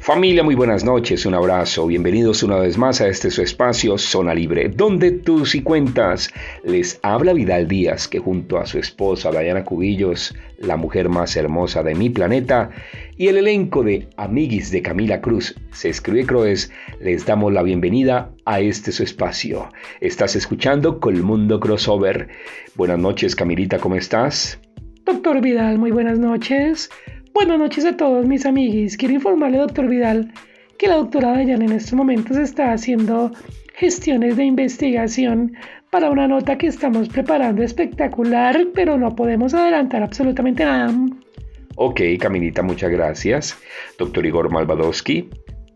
Familia, muy buenas noches, un abrazo, bienvenidos una vez más a este su espacio Zona Libre, donde tus y cuentas les habla Vidal Díaz, que junto a su esposa Diana Cubillos, la mujer más hermosa de mi planeta, y el elenco de Amiguis de Camila Cruz, se escribe Croes, les damos la bienvenida a este su espacio. Estás escuchando Colmundo Crossover. Buenas noches, Camilita, ¿cómo estás? Doctor Vidal, muy buenas noches. Buenas noches a todos mis amigos. Quiero informarle, doctor Vidal, que la doctora Dayan en estos momentos está haciendo gestiones de investigación para una nota que estamos preparando espectacular, pero no podemos adelantar absolutamente nada. Ok, Caminita, muchas gracias. Doctor Igor Malvadowski,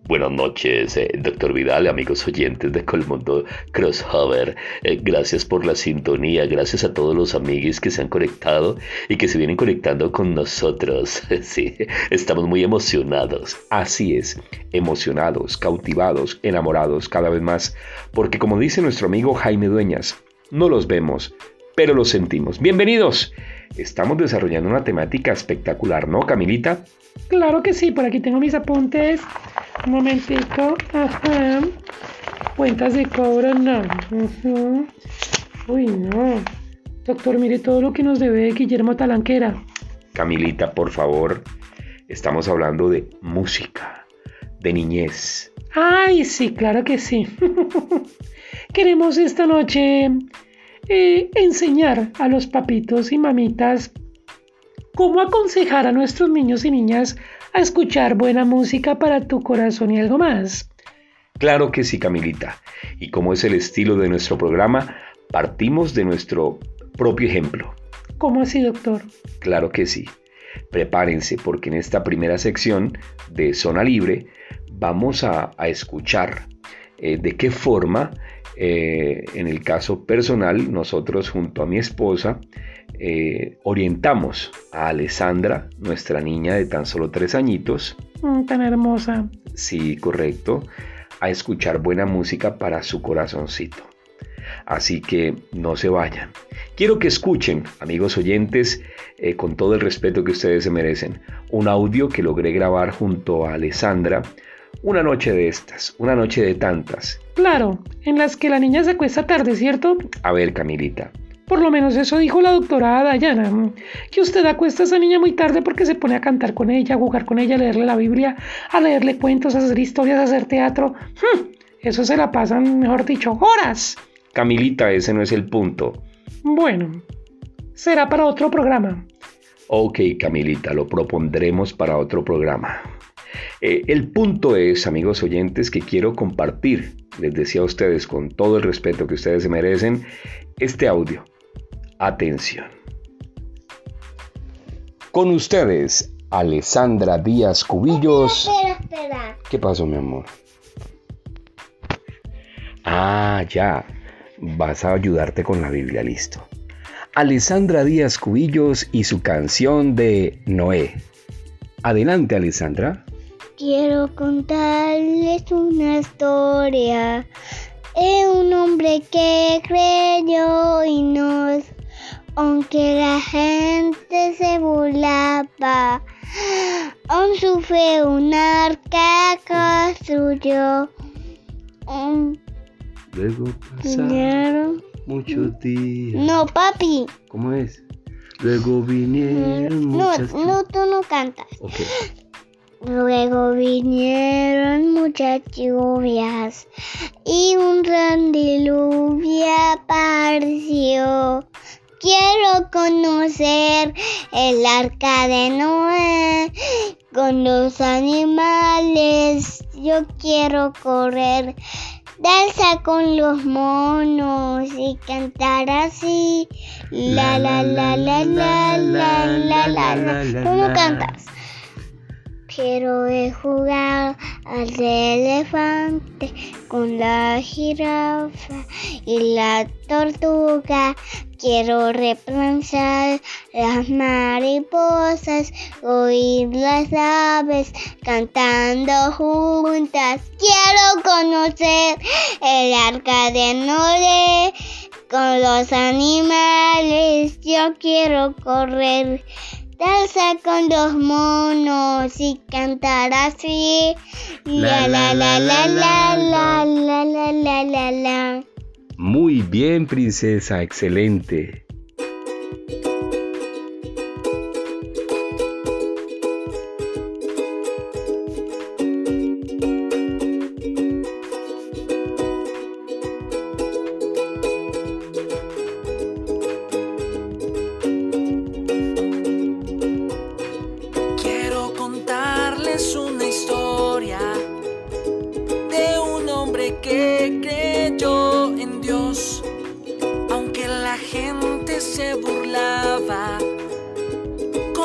Buenas noches, eh, doctor Vidal, amigos oyentes de Colmundo Crossover. Eh, gracias por la sintonía, gracias a todos los amigos que se han conectado y que se vienen conectando con nosotros. sí, estamos muy emocionados. Así es, emocionados, cautivados, enamorados cada vez más, porque como dice nuestro amigo Jaime Dueñas, no los vemos, pero los sentimos. Bienvenidos. Estamos desarrollando una temática espectacular, ¿no, Camilita? Claro que sí, por aquí tengo mis apuntes. Un momentito. Ajá. Cuentas de cobro, no. Uy, no. Doctor, mire todo lo que nos debe Guillermo Talanquera. Camilita, por favor. Estamos hablando de música, de niñez. Ay, sí, claro que sí. Queremos esta noche eh, enseñar a los papitos y mamitas cómo aconsejar a nuestros niños y niñas a escuchar buena música para tu corazón y algo más. Claro que sí, Camilita. Y como es el estilo de nuestro programa, partimos de nuestro propio ejemplo. ¿Cómo así, doctor? Claro que sí. Prepárense porque en esta primera sección de Zona Libre vamos a, escuchar eh, de qué forma, eh, en el caso personal, nosotros junto a mi esposa, eh, orientamos a Alessandra, nuestra niña de tan solo tres añitos. Mm, tan hermosa. Sí, correcto. A escuchar buena música para su corazoncito. Así que no se vayan. Quiero que escuchen, amigos oyentes, eh, con todo el respeto que ustedes se merecen, un audio que logré grabar junto a Alessandra una noche de estas, una noche de tantas. Claro, en las que la niña se acuesta tarde, ¿cierto? A ver, Camilita, por lo menos eso dijo la doctora Dayana, que usted acuesta a esa niña muy tarde porque se pone a cantar con ella, a jugar con ella, a leerle la Biblia, a leerle cuentos, a hacer historias, a hacer teatro. Hmm, eso se la pasan, mejor dicho, horas. Camilita, ese no es el punto. Bueno, será para otro programa. Ok, Camilita, lo propondremos para otro programa. Eh, el punto es, amigos oyentes, que quiero compartir, les decía a ustedes con todo el respeto que ustedes se merecen, este audio Atención. Con ustedes, Alessandra Díaz Cubillos. Espera, espera, ¿Qué pasó, mi amor? Ah, ya. Vas a ayudarte con la Biblia, listo. Alessandra Díaz Cubillos y su canción de Noé. Adelante, Alessandra. Quiero contarles una historia. Es un hombre que creyó y nos aunque la gente se burlaba, aún su fe un arca construyó. Luego pasaron muchos días. No, papi. ¿Cómo es? Luego vinieron No, muchas... no, tú no cantas. Ok. Luego vinieron muchas lluvias y un gran diluvio apareció. Quiero conocer el arca de Noé con los animales. Yo quiero correr, danza con los monos y cantar así. La la la la la la la la. la. ¿Cómo cantas? Quiero jugar al elefante con la jirafa y la tortuga. Quiero replanzar las mariposas, oír las aves cantando juntas. Quiero conocer el arca de Noé con los animales. Yo quiero correr danza con los monos y cantar así. La la la la la la la la la la la. Muy bien, princesa, excelente.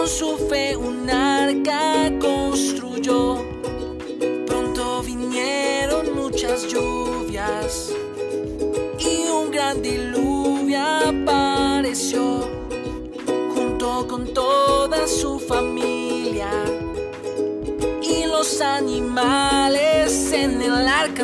su fe un arca construyó. Pronto vinieron muchas lluvias y un gran diluvio apareció junto con toda su familia y los animales en el arca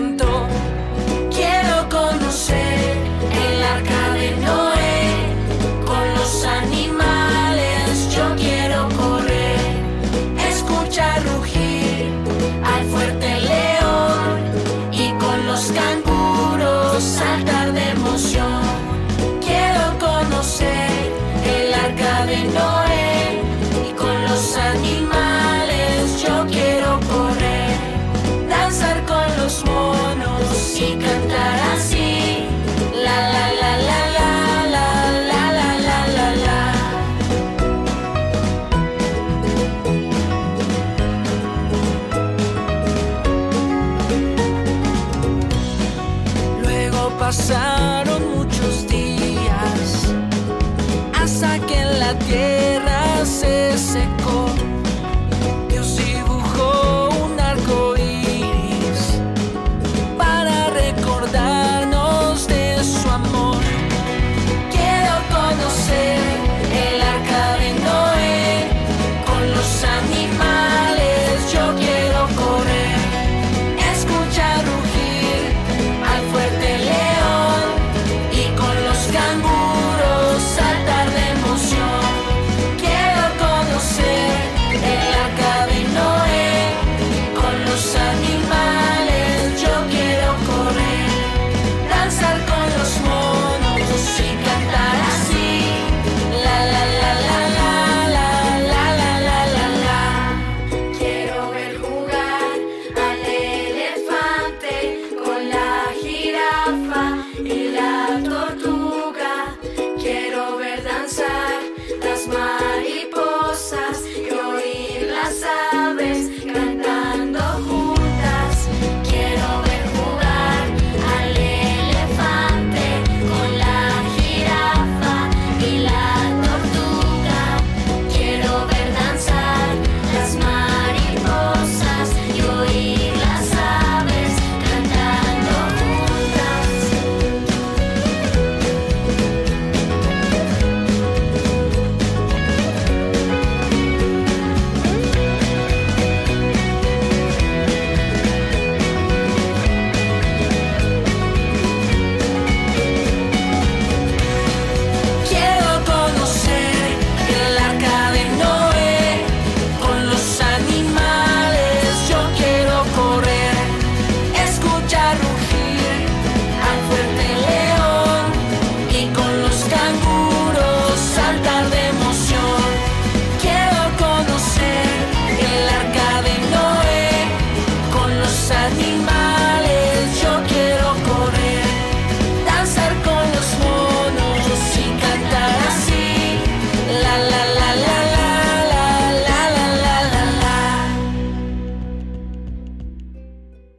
y cantar.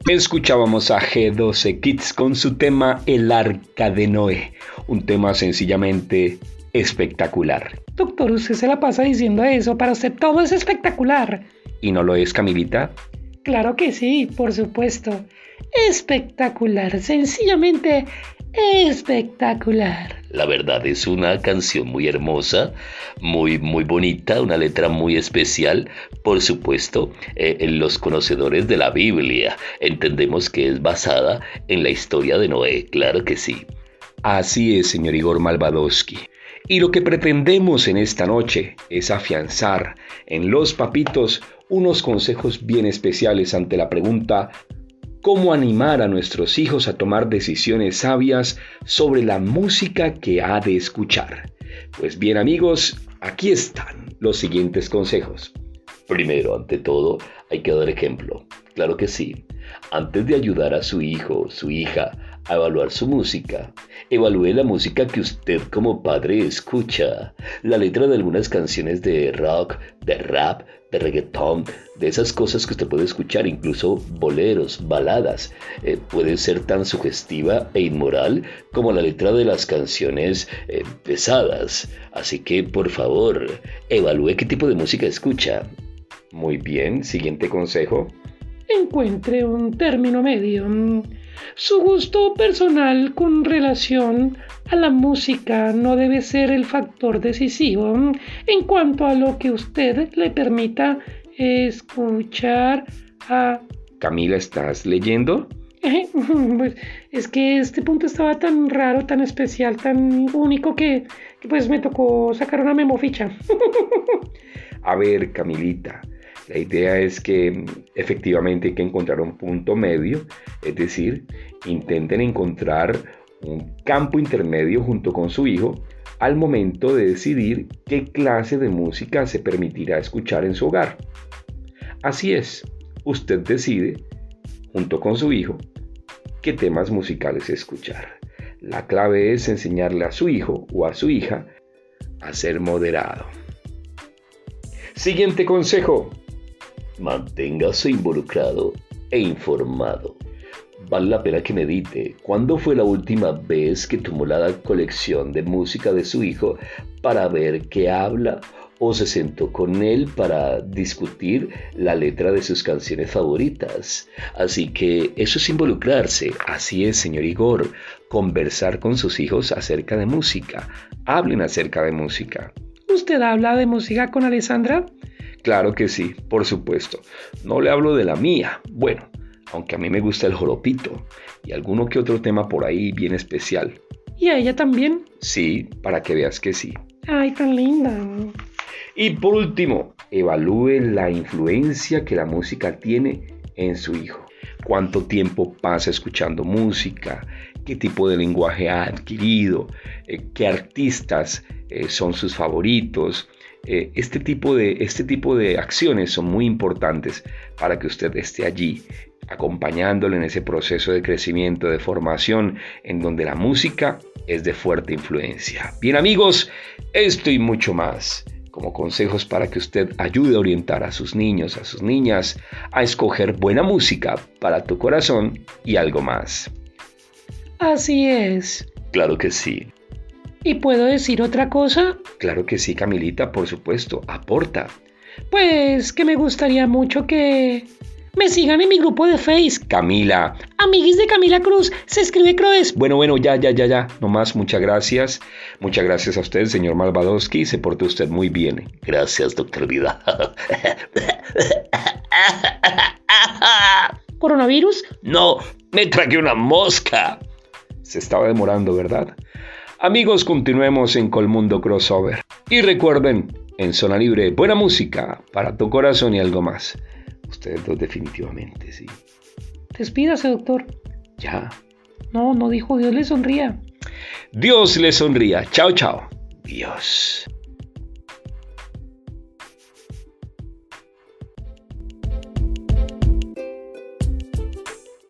Escuchábamos a G12 Kids con su tema El Arca de Noé, un tema sencillamente espectacular. Doctor, usted se la pasa diciendo eso, para usted todo es espectacular. ¿Y no lo es, Camilita? Claro que sí, por supuesto. Espectacular, sencillamente espectacular. La verdad es una canción muy hermosa, muy muy bonita, una letra muy especial. Por supuesto, eh, los conocedores de la Biblia entendemos que es basada en la historia de Noé, claro que sí. Así es, señor Igor Malvadowski. Y lo que pretendemos en esta noche es afianzar en los papitos unos consejos bien especiales ante la pregunta cómo animar a nuestros hijos a tomar decisiones sabias sobre la música que ha de escuchar. Pues bien amigos, aquí están los siguientes consejos. Primero, ante todo, hay que dar ejemplo. Claro que sí. Antes de ayudar a su hijo, su hija, a evaluar su música, evalúe la música que usted como padre escucha. La letra de algunas canciones de rock, de rap, de reggaetón, de esas cosas que usted puede escuchar, incluso boleros, baladas, eh, puede ser tan sugestiva e inmoral como la letra de las canciones eh, pesadas. Así que, por favor, evalúe qué tipo de música escucha. Muy bien, siguiente consejo. Encuentre un término medio. Su gusto personal con relación a la música no debe ser el factor decisivo en cuanto a lo que usted le permita escuchar a... Camila, ¿estás leyendo? Pues es que este punto estaba tan raro, tan especial, tan único que, que pues me tocó sacar una memoficha. a ver, Camilita, la idea es que efectivamente hay que encontrar un punto medio, es decir, intenten encontrar un campo intermedio junto con su hijo al momento de decidir qué clase de música se permitirá escuchar en su hogar. Así es, usted decide, junto con su hijo, qué temas musicales escuchar. La clave es enseñarle a su hijo o a su hija a ser moderado. Siguiente consejo. Manténgase involucrado e informado. Vale la pena que medite cuándo fue la última vez que tomó la colección de música de su hijo para ver qué habla o se sentó con él para discutir la letra de sus canciones favoritas. Así que eso es involucrarse. Así es, señor Igor, conversar con sus hijos acerca de música. Hablen acerca de música. ¿Usted habla de música con Alessandra? Claro que sí, por supuesto. No le hablo de la mía. Bueno, aunque a mí me gusta el joropito y alguno que otro tema por ahí bien especial. ¿Y a ella también? Sí, para que veas que sí. Ay, tan linda. Y por último, evalúe la influencia que la música tiene en su hijo. Cuánto tiempo pasa escuchando música, qué tipo de lenguaje ha adquirido, eh, qué artistas eh, son sus favoritos, eh, este, tipo de, este tipo de acciones son muy importantes para que usted esté allí acompañándole en ese proceso de crecimiento, de formación, en donde la música es de fuerte influencia. Bien amigos, esto y mucho más como consejos para que usted ayude a orientar a sus niños, a sus niñas, a escoger buena música para tu corazón y algo más. Así es. Claro que sí. ¿Y puedo decir otra cosa? Claro que sí, Camilita, por supuesto, aporta. Pues que me gustaría mucho que me sigan en mi grupo de Face. Camila. Amiguis de Camila Cruz, se escribe Croes. Bueno, bueno, ya, ya, ya, ya. No más, muchas gracias. Muchas gracias a usted, señor Malvadowski. Se portó usted muy bien. Gracias, doctor Vida. ¿Coronavirus? No, me tragué una mosca. Se estaba demorando, ¿verdad? Amigos, continuemos en Colmundo Crossover. Y recuerden, en Zona Libre, buena música para tu corazón y algo más. Ustedes dos definitivamente, sí. Despídase, doctor. Ya. No, no dijo Dios le sonría. Dios le sonría. Chao, chao. Dios.